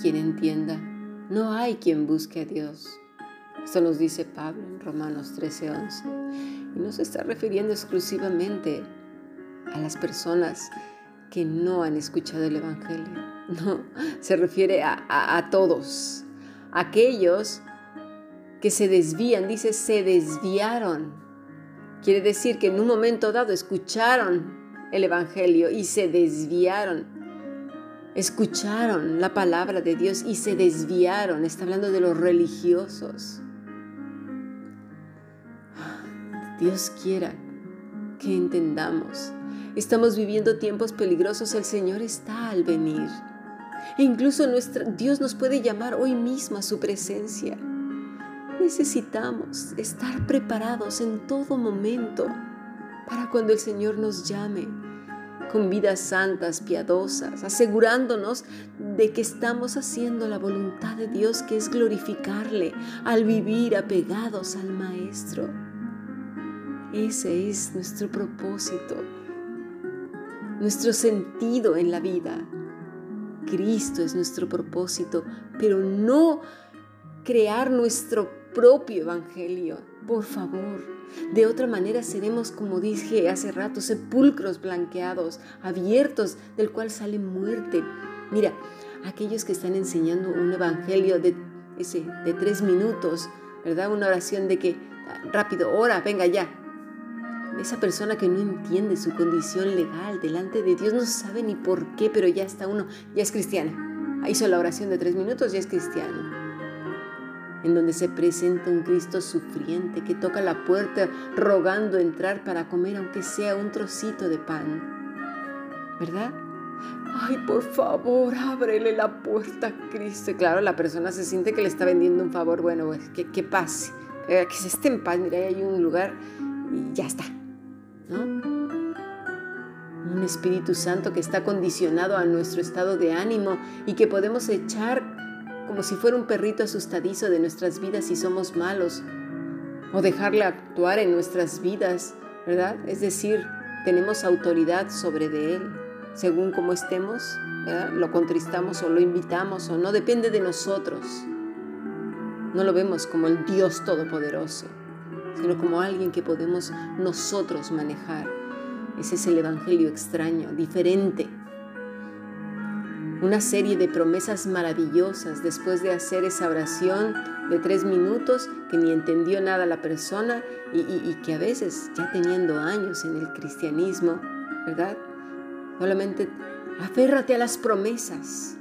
quien entienda, no hay quien busque a Dios. Esto nos dice Pablo en Romanos 13:11. Y no se está refiriendo exclusivamente a las personas que no han escuchado el Evangelio. No, se refiere a, a todos. Aquellos que se desvían, dice, se desviaron. Quiere decir que en un momento dado escucharon el Evangelio y se desviaron. Escucharon la palabra de Dios y se desviaron. Está hablando de los religiosos. Dios quiera que entendamos. Estamos viviendo tiempos peligrosos, el Señor está al venir. Incluso nuestra, Dios nos puede llamar hoy mismo a su presencia. Necesitamos estar preparados en todo momento para cuando el Señor nos llame con vidas santas, piadosas, asegurándonos de que estamos haciendo la voluntad de Dios, que es glorificarle al vivir apegados al Maestro. Ese es nuestro propósito, nuestro sentido en la vida. Cristo es nuestro propósito, pero no crear nuestro propio evangelio, por favor. De otra manera seremos, como dije hace rato, sepulcros blanqueados, abiertos, del cual sale muerte. Mira, aquellos que están enseñando un evangelio de, ese, de tres minutos, ¿verdad? Una oración de que, rápido, ora, venga ya, esa persona que no entiende su condición legal delante de Dios no sabe ni por qué, pero ya está uno, ya es cristiana. Hizo la oración de tres minutos, ya es cristiano. En donde se presenta un Cristo sufriente que toca la puerta rogando entrar para comer aunque sea un trocito de pan. ¿Verdad? Ay, por favor, ábrele la puerta Cristo. claro, la persona se siente que le está vendiendo un favor. Bueno, pues, que, que pase, eh, que se esté en paz. Mira, hay un lugar y ya está. Un Espíritu Santo que está condicionado a nuestro estado de ánimo y que podemos echar como si fuera un perrito asustadizo de nuestras vidas si somos malos o dejarle actuar en nuestras vidas, ¿verdad? Es decir, tenemos autoridad sobre Él, según como estemos, lo contristamos o lo invitamos o no, depende de nosotros. No lo vemos como el Dios Todopoderoso sino como alguien que podemos nosotros manejar. Ese es el Evangelio extraño, diferente. Una serie de promesas maravillosas después de hacer esa oración de tres minutos que ni entendió nada la persona y, y que a veces ya teniendo años en el cristianismo, ¿verdad? Solamente aférrate a las promesas,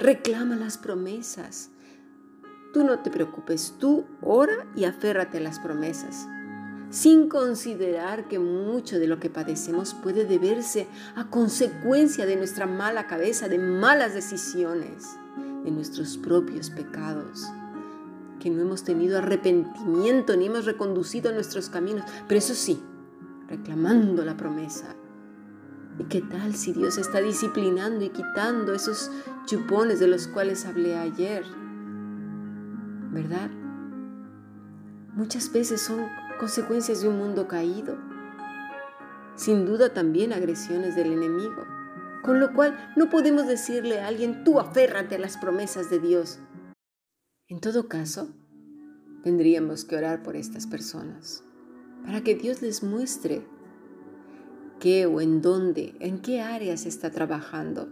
reclama las promesas, Tú no te preocupes, tú ora y aférrate a las promesas, sin considerar que mucho de lo que padecemos puede deberse a consecuencia de nuestra mala cabeza, de malas decisiones, de nuestros propios pecados, que no hemos tenido arrepentimiento ni hemos reconducido nuestros caminos, pero eso sí, reclamando la promesa. ¿Y qué tal si Dios está disciplinando y quitando esos chupones de los cuales hablé ayer? ¿verdad? Muchas veces son consecuencias de un mundo caído. Sin duda también agresiones del enemigo. Con lo cual no podemos decirle a alguien, tú aférrate a las promesas de Dios. En todo caso, tendríamos que orar por estas personas, para que Dios les muestre qué o en dónde, en qué áreas está trabajando.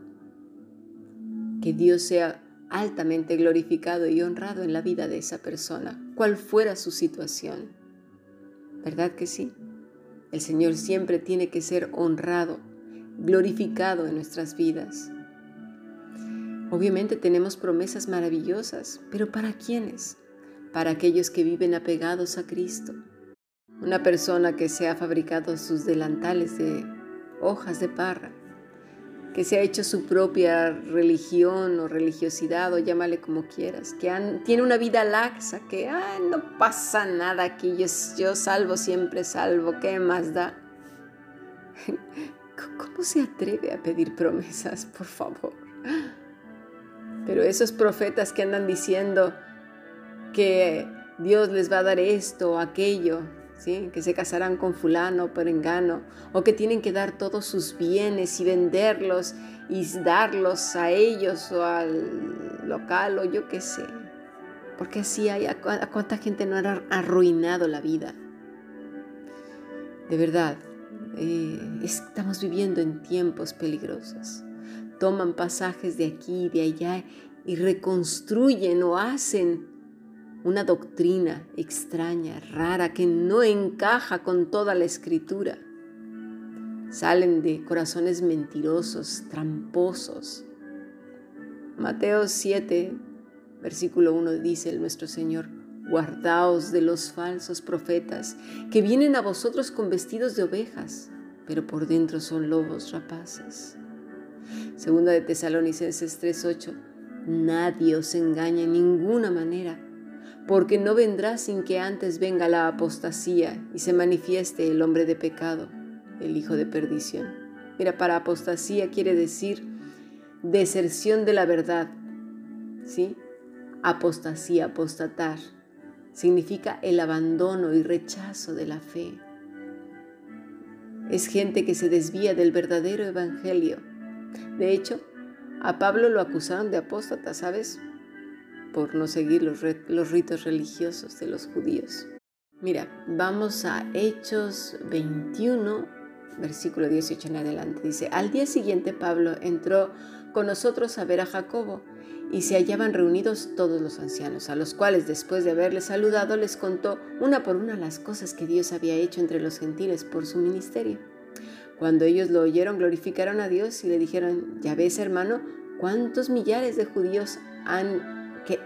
Que Dios sea altamente glorificado y honrado en la vida de esa persona, cual fuera su situación. ¿Verdad que sí? El Señor siempre tiene que ser honrado, glorificado en nuestras vidas. Obviamente tenemos promesas maravillosas, pero ¿para quiénes? Para aquellos que viven apegados a Cristo. Una persona que se ha fabricado sus delantales de hojas de parra, que se ha hecho su propia religión o religiosidad o llámale como quieras, que tiene una vida laxa, que no pasa nada aquí, yo, yo salvo siempre salvo, ¿qué más da? ¿Cómo se atreve a pedir promesas, por favor? Pero esos profetas que andan diciendo que Dios les va a dar esto o aquello, que se casarán con fulano por engano, o que tienen que dar todos sus bienes y venderlos y darlos a ellos o al local o yo qué sé. Porque así hay, a cuánta gente no ha arruinado la vida. De verdad, eh, estamos viviendo en tiempos peligrosos. Toman pasajes de aquí y de allá y reconstruyen o hacen una doctrina extraña, rara, que no encaja con toda la escritura. Salen de corazones mentirosos, tramposos. Mateo 7, versículo 1 dice el nuestro Señor, guardaos de los falsos profetas que vienen a vosotros con vestidos de ovejas, pero por dentro son lobos rapaces. Segunda de Tesalonicenses 3:8, nadie os engaña en ninguna manera porque no vendrá sin que antes venga la apostasía y se manifieste el hombre de pecado, el hijo de perdición. Mira, para apostasía quiere decir deserción de la verdad, ¿sí? Apostasía, apostatar, significa el abandono y rechazo de la fe. Es gente que se desvía del verdadero evangelio. De hecho, a Pablo lo acusaron de apóstata, ¿sabes? Por no seguir los, ritos religiosos de los judíos. Mira, vamos a Hechos 21, versículo 18 en adelante. Dice, al día siguiente Pablo entró con nosotros a ver a Jacobo y se hallaban reunidos todos los ancianos, a los cuales después de haberles saludado les contó una por una las cosas que Dios había hecho entre los gentiles por su ministerio. Cuando ellos lo oyeron, glorificaron a Dios y le dijeron, ya ves hermano, cuántos millares de judíos han que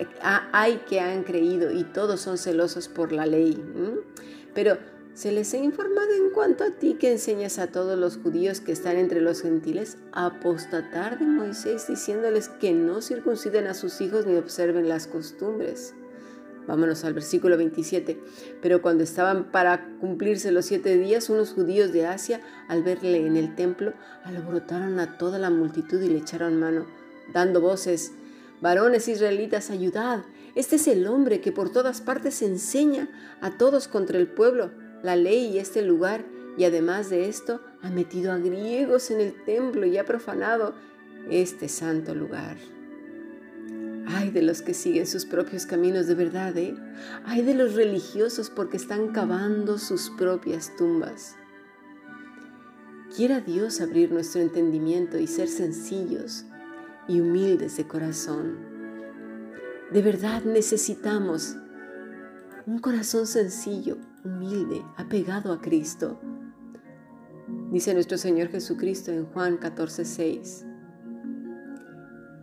hay que han creído y todos son celosos por la ley. Pero se les ha informado en cuanto a ti que enseñas a todos los judíos que están entre los gentiles apostatar de Moisés, diciéndoles que no circunciden a sus hijos ni observen las costumbres. Vámonos al versículo 27. Pero cuando estaban para cumplirse los siete días, unos judíos de Asia, al verle en el templo, alborotaron a toda la multitud y le echaron mano, dando voces, Varones israelitas, ayudad. Este es el hombre que por todas partes enseña a todos contra el pueblo, la ley y este lugar, y además de esto, ha metido a griegos en el templo y ha profanado este santo lugar. Ay de los que siguen sus propios caminos de verdad, ¿eh? Ay de los religiosos porque están cavando sus propias tumbas. Quiera Dios abrir nuestro entendimiento y ser sencillos, y humildes de corazón. De verdad necesitamos un corazón sencillo, humilde, apegado a Cristo. Dice nuestro Señor Jesucristo en Juan 14:6.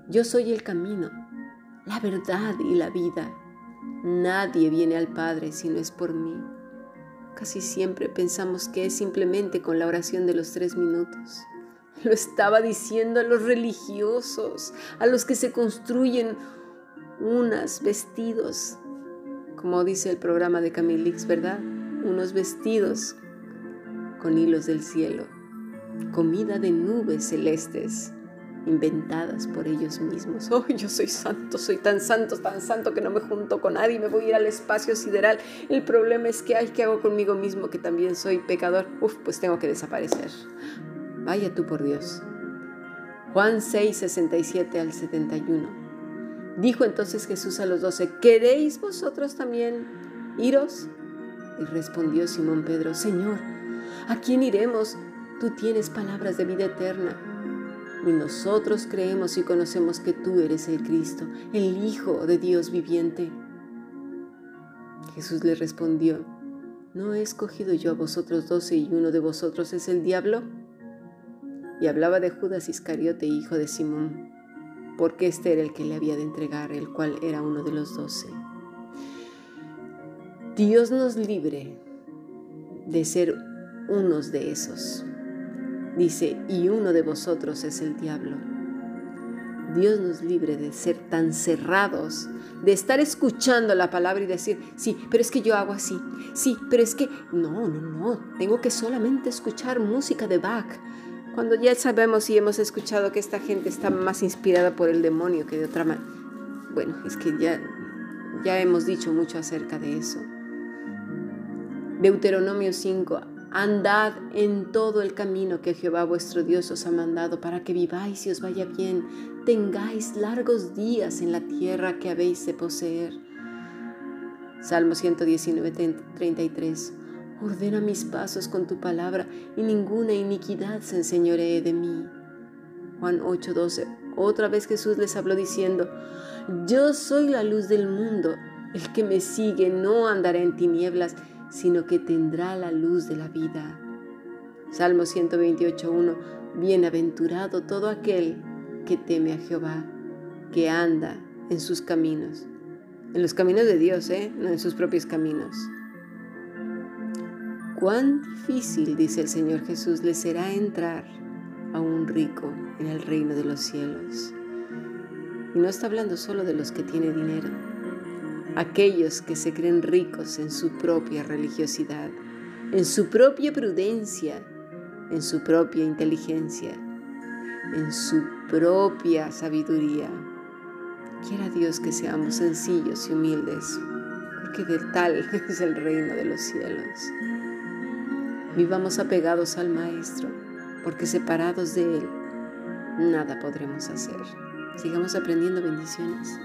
Yo soy el camino, la verdad y la vida. Nadie viene al Padre si no es por mí. Casi siempre pensamos que es simplemente con la oración de los tres minutos. Lo estaba diciendo a los religiosos, a los que se construyen unos vestidos, como dice el programa de Camilix, ¿verdad? Unos vestidos con hilos del cielo, comida de nubes celestes inventadas por ellos mismos. Oh, yo soy santo, soy tan santo, tan santo que no me junto con nadie, me voy a ir al espacio sideral. El problema es que, ay, ¿qué hago conmigo mismo que también soy pecador? Uf, pues tengo que desaparecer. Vaya tú por Dios. Juan 6, 67 al 71. Dijo entonces Jesús a los doce, ¿queréis vosotros también iros? Y respondió Simón Pedro, Señor, ¿a quién iremos? Tú tienes palabras de vida eterna. Y nosotros creemos y conocemos que tú eres el Cristo, el Hijo de Dios viviente. Jesús le respondió, ¿no he escogido yo a vosotros doce y uno de vosotros es el diablo? Y hablaba de Judas Iscariote, hijo de Simón, porque este era el que le había de entregar, el cual era uno de los doce. Dios nos libre de ser unos de esos. Dice, y uno de vosotros es el diablo. Dios nos libre de ser tan cerrados, de estar escuchando la palabra y decir, sí, pero es que yo hago así, sí, pero es que, no, no, no, tengo que solamente escuchar música de Bach, cuando ya sabemos y hemos escuchado que esta gente está más inspirada por el demonio que de otra manera. Bueno, es que ya, ya hemos dicho mucho acerca de eso. Deuteronomio 5, andad en todo el camino que Jehová vuestro Dios os ha mandado para que viváis y os vaya bien, tengáis largos días en la tierra que habéis de poseer. Salmo 119, 33. Ordena mis pasos con tu palabra y ninguna iniquidad se enseñoree de mí. Juan 8:12. Otra vez Jesús les habló diciendo, Yo soy la luz del mundo. El que me sigue no andará en tinieblas, sino que tendrá la luz de la vida. Salmo 128.1. Bienaventurado todo aquel que teme a Jehová, que anda en sus caminos. En los caminos de Dios, ¿eh? no en sus propios caminos. Cuán difícil, dice el Señor Jesús, le será entrar a un rico en el reino de los cielos. Y no está hablando solo de los que tienen dinero, aquellos que se creen ricos en su propia religiosidad, en su propia prudencia, en su propia inteligencia, en su propia sabiduría. Quiera Dios que seamos sencillos y humildes, porque de tal es el reino de los cielos. Vivamos apegados al Maestro, porque separados de Él, nada podremos hacer. Sigamos aprendiendo bendiciones.